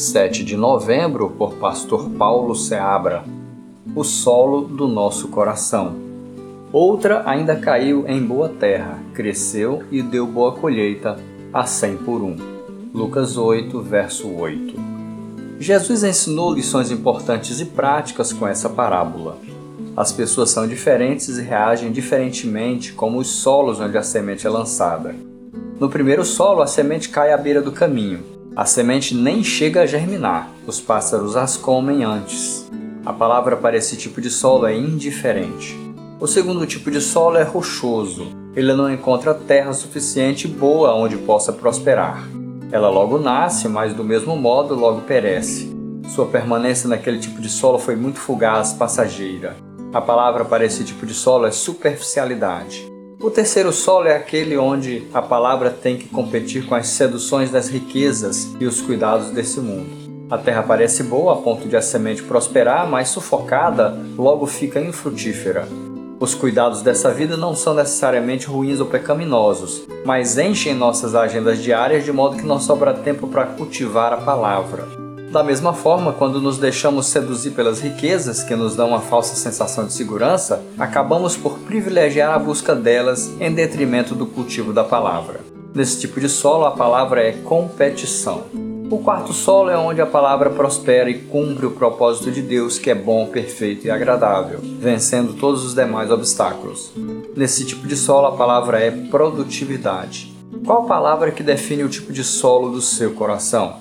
7 de novembro, por Pastor Paulo Seabra. O solo do nosso coração. Outra ainda caiu em boa terra, cresceu e deu boa colheita, a cem por um. Lucas 8, verso 8. Jesus ensinou lições importantes e práticas com essa parábola. As pessoas são diferentes e reagem diferentemente como os solos onde a semente é lançada. No primeiro solo, a semente cai à beira do caminho. A semente nem chega a germinar, os pássaros as comem antes. A palavra para esse tipo de solo é indiferente. O segundo tipo de solo é rochoso. Ele não encontra terra suficiente boa onde possa prosperar. Ela logo nasce, mas do mesmo modo logo perece. Sua permanência naquele tipo de solo foi muito fugaz, passageira. A palavra para esse tipo de solo é superficialidade. O terceiro solo é aquele onde a palavra tem que competir com as seduções das riquezas e os cuidados desse mundo. A terra parece boa a ponto de a semente prosperar, mas sufocada, logo fica infrutífera. Os cuidados dessa vida não são necessariamente ruins ou pecaminosos, mas enchem nossas agendas diárias de modo que não sobra tempo para cultivar a palavra. Da mesma forma, quando nos deixamos seduzir pelas riquezas que nos dão uma falsa sensação de segurança, acabamos por privilegiar a busca delas em detrimento do cultivo da palavra. Nesse tipo de solo, a palavra é competição. O quarto solo é onde a palavra prospera e cumpre o propósito de Deus, que é bom, perfeito e agradável, vencendo todos os demais obstáculos. Nesse tipo de solo, a palavra é produtividade. Qual palavra que define o tipo de solo do seu coração?